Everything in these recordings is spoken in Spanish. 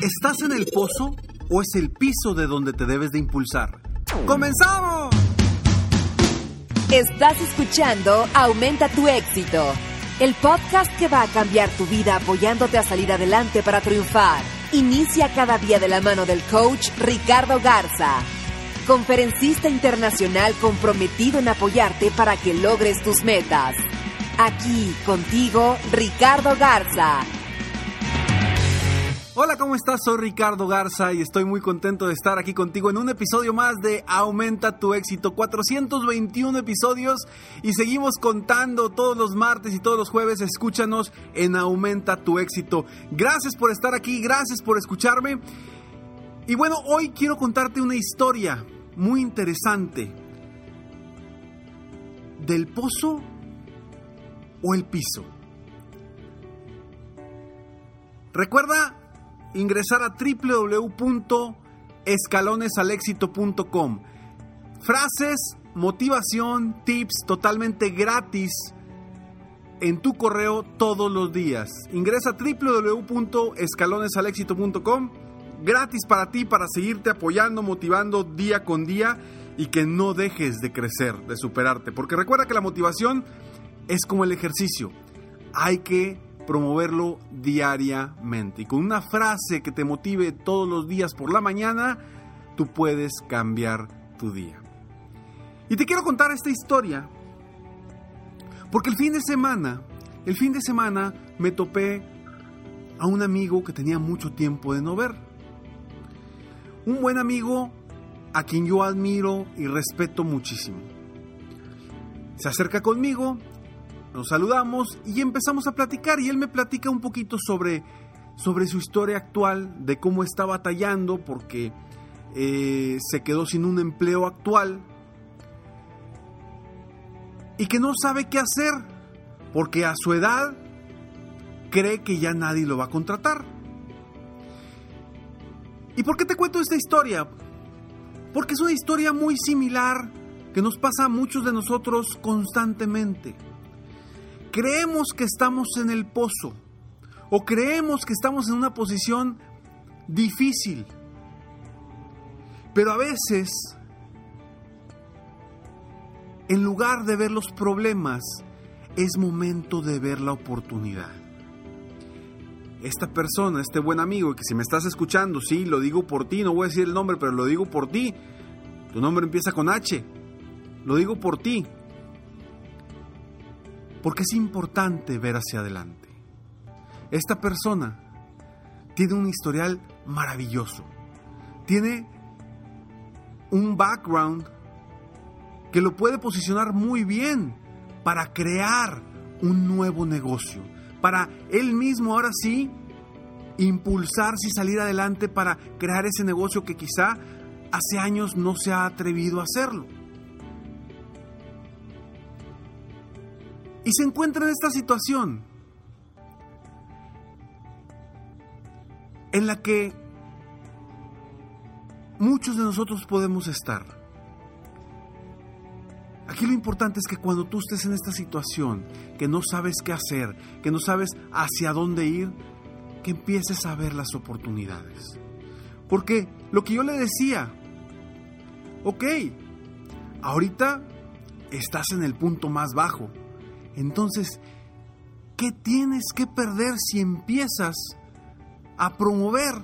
¿Estás en el pozo o es el piso de donde te debes de impulsar? ¡Comenzamos! Estás escuchando Aumenta tu éxito, el podcast que va a cambiar tu vida apoyándote a salir adelante para triunfar. Inicia cada día de la mano del coach Ricardo Garza, conferencista internacional comprometido en apoyarte para que logres tus metas. Aquí contigo, Ricardo Garza Hola, ¿cómo estás? Soy Ricardo Garza y estoy muy contento de estar aquí contigo en un episodio más de Aumenta tu éxito. 421 episodios y seguimos contando todos los martes y todos los jueves. Escúchanos en Aumenta tu éxito. Gracias por estar aquí, gracias por escucharme. Y bueno, hoy quiero contarte una historia muy interesante. ¿Del pozo o el piso? Recuerda ingresar a www.escalonesalexito.com. Frases, motivación, tips totalmente gratis en tu correo todos los días. Ingresa a www.escalonesalexito.com. Gratis para ti, para seguirte apoyando, motivando día con día y que no dejes de crecer, de superarte. Porque recuerda que la motivación es como el ejercicio. Hay que promoverlo diariamente. Y con una frase que te motive todos los días por la mañana, tú puedes cambiar tu día. Y te quiero contar esta historia porque el fin de semana, el fin de semana me topé a un amigo que tenía mucho tiempo de no ver. Un buen amigo a quien yo admiro y respeto muchísimo. Se acerca conmigo nos saludamos y empezamos a platicar y él me platica un poquito sobre, sobre su historia actual, de cómo está batallando porque eh, se quedó sin un empleo actual y que no sabe qué hacer porque a su edad cree que ya nadie lo va a contratar. ¿Y por qué te cuento esta historia? Porque es una historia muy similar que nos pasa a muchos de nosotros constantemente creemos que estamos en el pozo o creemos que estamos en una posición difícil. Pero a veces, en lugar de ver los problemas, es momento de ver la oportunidad. Esta persona, este buen amigo, que si me estás escuchando, sí, lo digo por ti, no voy a decir el nombre, pero lo digo por ti. Tu nombre empieza con H. Lo digo por ti porque es importante ver hacia adelante. Esta persona tiene un historial maravilloso, tiene un background que lo puede posicionar muy bien para crear un nuevo negocio, para él mismo ahora sí impulsarse y salir adelante para crear ese negocio que quizá hace años no se ha atrevido a hacerlo. Y se encuentra en esta situación en la que muchos de nosotros podemos estar. Aquí lo importante es que cuando tú estés en esta situación, que no sabes qué hacer, que no sabes hacia dónde ir, que empieces a ver las oportunidades. Porque lo que yo le decía, ok, ahorita estás en el punto más bajo, entonces, ¿Qué tienes que perder si empiezas a promover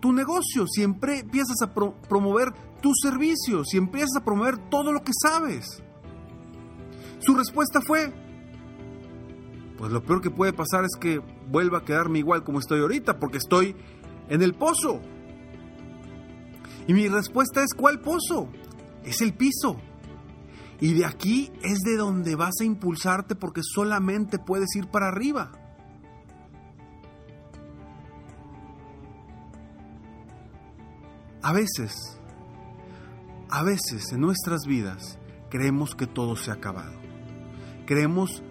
tu negocio, si empiezas a promover tu servicio, si empiezas a promover todo lo que sabes? Su respuesta fue, pues lo peor que puede pasar es que vuelva a quedarme igual como estoy ahorita, porque estoy en el pozo. Y mi respuesta es, ¿cuál pozo? Es el piso. Y de aquí es de donde vas a impulsarte porque solamente puedes ir para arriba. A veces, a veces en nuestras vidas creemos que todo se ha acabado. Creemos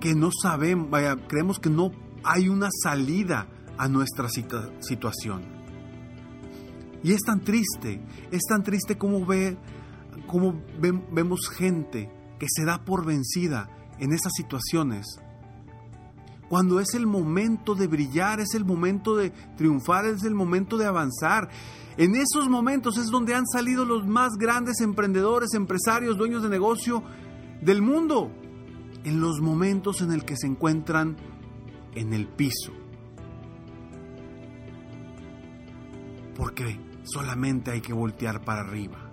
que no sabemos, creemos que no hay una salida a nuestra situación. Y es tan triste, es tan triste como ve cómo vemos gente que se da por vencida en esas situaciones. Cuando es el momento de brillar, es el momento de triunfar, es el momento de avanzar. En esos momentos es donde han salido los más grandes emprendedores, empresarios, dueños de negocio del mundo. En los momentos en el que se encuentran en el piso. Porque solamente hay que voltear para arriba.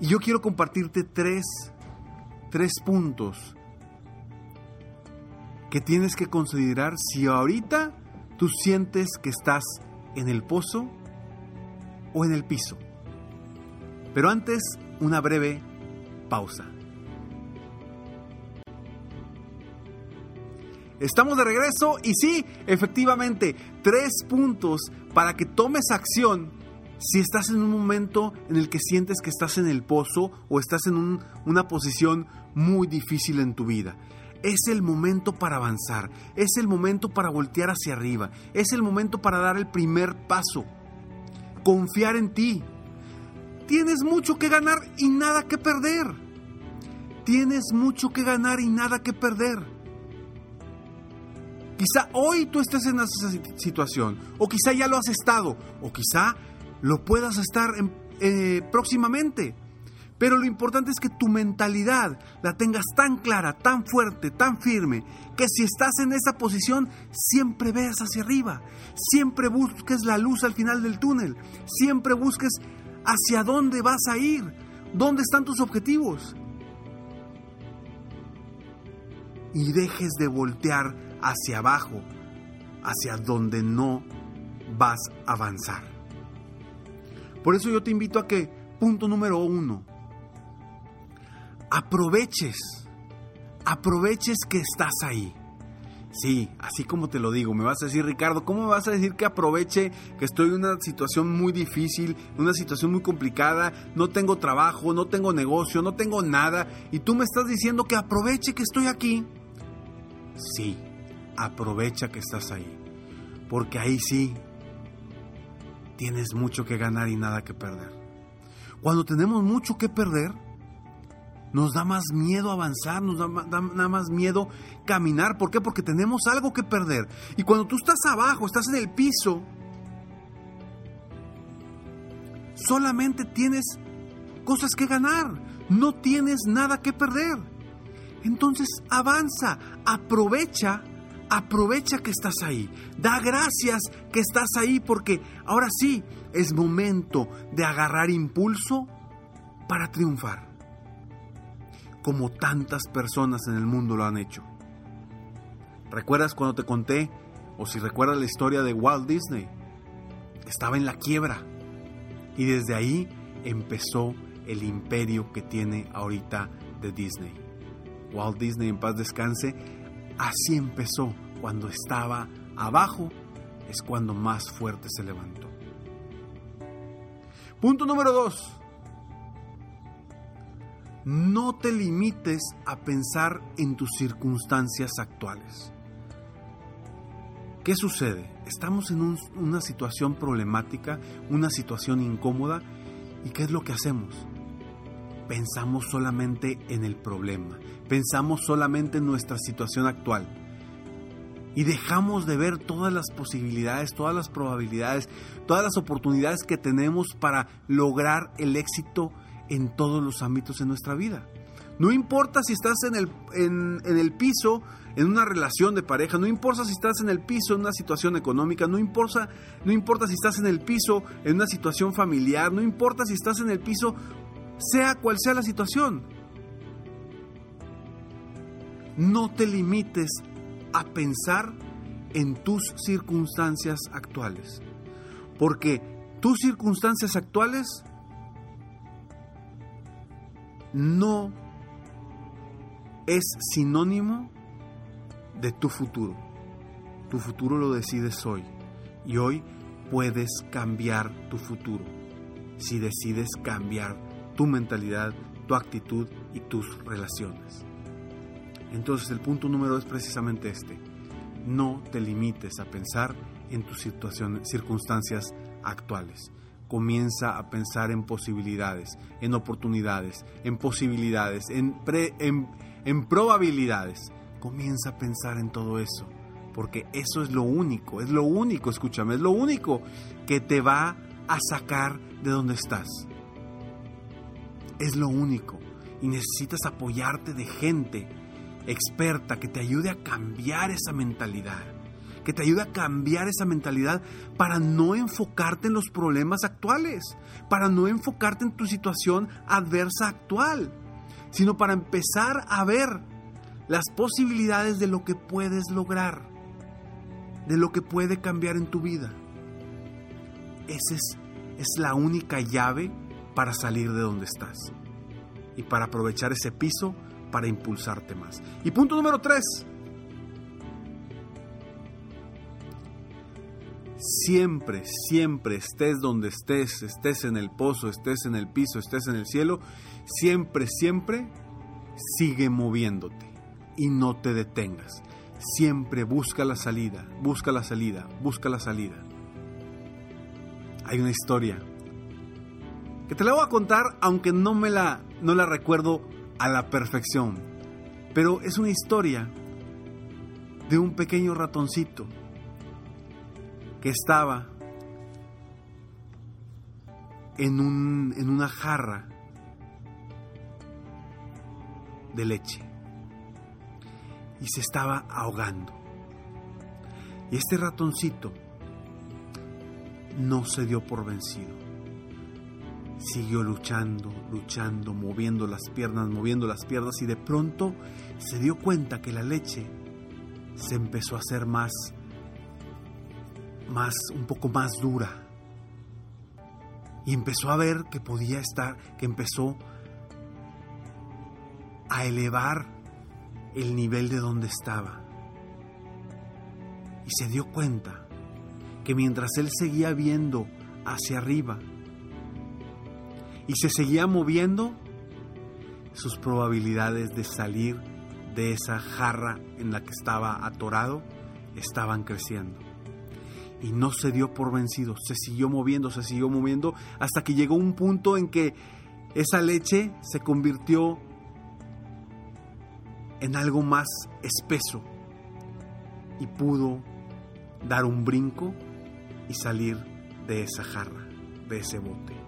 Y yo quiero compartirte tres, tres puntos que tienes que considerar si ahorita tú sientes que estás en el pozo o en el piso. Pero antes, una breve pausa. Estamos de regreso y sí, efectivamente, tres puntos para que tomes acción si estás en un momento en el que sientes que estás en el pozo o estás en una posición muy difícil en tu vida. Es el momento para avanzar, es el momento para voltear hacia arriba, es el momento para dar el primer paso, confiar en ti. Tienes mucho que ganar y nada que perder. Tienes mucho que ganar y nada que perder. Quizá hoy tú estés en esa situación, o quizá ya lo has estado, o quizá lo puedas estar eh, próximamente. Pero lo importante es que tu mentalidad la tengas tan clara, tan fuerte, tan firme, que si estás en esa posición, siempre veas hacia arriba, siempre busques la luz al final del túnel, siempre busques hacia dónde vas a ir, dónde están tus objetivos. Y dejes de voltear hacia abajo, hacia donde no vas a avanzar. Por eso yo te invito a que, punto número uno, aproveches, aproveches que estás ahí. Sí, así como te lo digo, me vas a decir, Ricardo, ¿cómo me vas a decir que aproveche que estoy en una situación muy difícil, una situación muy complicada, no tengo trabajo, no tengo negocio, no tengo nada, y tú me estás diciendo que aproveche que estoy aquí? Sí, aprovecha que estás ahí, porque ahí sí tienes mucho que ganar y nada que perder. Cuando tenemos mucho que perder, nos da más miedo avanzar, nos da, más miedo caminar. ¿Por qué? Porque tenemos algo que perder. Y cuando tú estás abajo, estás en el piso, solamente tienes cosas que ganar, no tienes nada que perder. Entonces avanza, aprovecha aprovecha que estás ahí. Da gracias que estás ahí porque ahora sí es momento de agarrar impulso para triunfar. Como tantas personas en el mundo lo han hecho. ¿Recuerdas cuando te conté, o si recuerdas la historia de Walt Disney? Estaba en la quiebra y desde ahí empezó el imperio que tiene ahorita de Disney. Walt Disney en paz descanse Así empezó. Cuando estaba abajo es cuando más fuerte se levantó. Punto número dos. No te limites a pensar en tus circunstancias actuales. ¿Qué sucede? Estamos en una situación problemática, una situación incómoda, ¿y qué es lo que hacemos? Pensamos solamente en el problema, pensamos solamente en nuestra situación actual y dejamos de ver todas las posibilidades, todas las probabilidades, todas las oportunidades que tenemos para lograr el éxito en todos los ámbitos de nuestra vida. No importa si estás en el, en, el piso, en una relación de pareja, no importa si estás en el piso en una situación económica, no importa, no importa si estás en el piso en una situación familiar, no importa si estás en el piso, sea cual sea la situación. No te limites a pensar en tus circunstancias actuales, porque tus circunstancias actuales no es sinónimo de tu futuro. Tu futuro lo decides hoy y hoy puedes cambiar tu futuro si decides cambiar tu mentalidad, tu actitud y tus relaciones. Entonces el punto número es precisamente este. No te limites a pensar en tus situaciones, circunstancias actuales. Comienza a pensar en posibilidades, en oportunidades, en posibilidades, en, en, en probabilidades Comienza a pensar en todo eso, porque eso es lo único, es lo único, escúchame, es lo único que te va a sacar de donde estás. Es lo único. Y necesitas apoyarte de gente experta que te ayude a cambiar esa mentalidad. Que te ayude a cambiar esa mentalidad para no enfocarte en los problemas actuales, para no enfocarte en tu situación adversa actual, sino para empezar a ver las posibilidades de lo que puedes lograr, de lo que puede cambiar en tu vida. Esa es, es la única llave para salir de donde estás y para aprovechar ese piso para impulsarte más. Y punto número tres. Siempre, siempre estés donde estés, estés en el pozo, estés en el piso, estés en el cielo, siempre, siempre sigue moviéndote y no te detengas. Siempre busca la salida, busca la salida, busca la salida. Hay una historia que te la voy a contar aunque no me la no la recuerdo a la perfección, pero es una historia de un pequeño ratoncito que estaba en, un, en una jarra de leche y se estaba ahogando. Y este ratoncito no se dio por vencido. Siguió luchando, luchando, moviendo las piernas, moviendo las piernas y de pronto se dio cuenta que la leche se empezó a hacer más, más, un poco más dura. Y empezó a ver que podía estar, que empezó a elevar el nivel de donde estaba. Y se dio cuenta que mientras él seguía viendo hacia arriba y se seguía moviendo, sus probabilidades de salir de esa jarra en la que estaba atorado estaban creciendo. Y no se dio por vencido, se siguió moviendo, se siguió moviendo, hasta que llegó un punto en que esa leche se convirtió en algo más espeso y pudo dar un brinco y salir de esa jarra, de ese bote.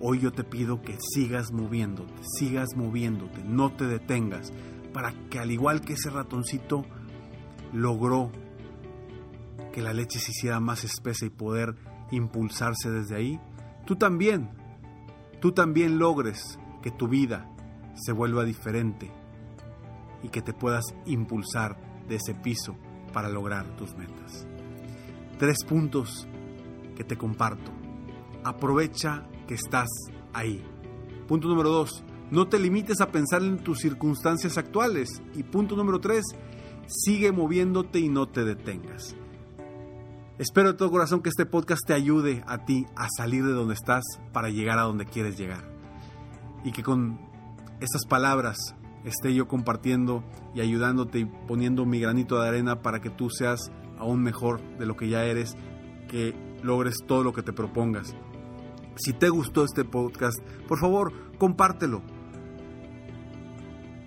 Hoy yo te pido que sigas moviéndote, sigas moviéndote, no te detengas, para que al igual que ese ratoncito logró que la leche se hiciera más espesa y poder impulsarse desde ahí, tú también, tú también logres que tu vida se vuelva diferente y que te puedas impulsar de ese piso para lograr tus metas. Tres puntos que te comparto. Aprovecha que estás ahí. Punto número dos, no te limites a pensar en tus circunstancias actuales. Y punto número tres, sigue moviéndote y no te detengas. Espero de todo corazón que este podcast te ayude a ti a salir de donde estás para llegar a donde quieres llegar. Y que con estas palabras esté yo compartiendo y ayudándote y poniendo mi granito de arena para que tú seas aún mejor de lo que ya eres, que logres todo lo que te propongas. Si te gustó este podcast, por favor, compártelo.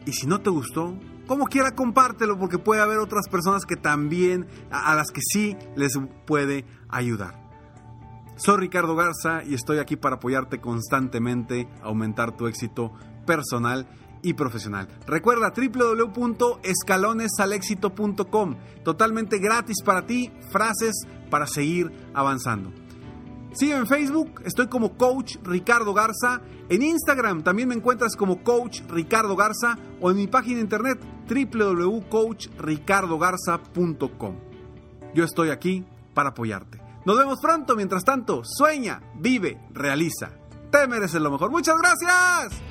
Y si no te gustó, como quiera, compártelo porque puede haber otras personas que también, a las que sí les puede ayudar. Soy Ricardo Garza y estoy aquí para apoyarte constantemente, aumentar tu éxito personal y profesional. Recuerda www.escalonesalexito.com, totalmente gratis para ti, frases para seguir avanzando. Sigue en Facebook, estoy como Coach Ricardo Garza. En Instagram también me encuentras como Coach Ricardo Garza o en mi página internet www.coachricardogarza.com. Yo estoy aquí para apoyarte. Nos vemos pronto, mientras tanto, sueña, vive, realiza. Te mereces lo mejor. Muchas gracias.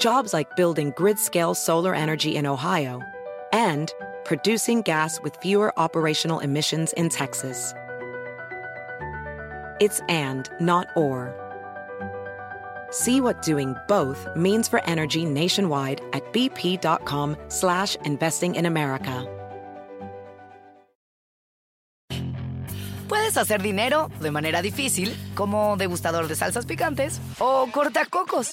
Jobs like building grid scale solar energy in Ohio and producing gas with fewer operational emissions in Texas. It's and, not or. See what doing both means for energy nationwide at bp.com slash investing in America. Puedes hacer dinero de manera difícil, como degustador de salsas picantes, o cortacocos,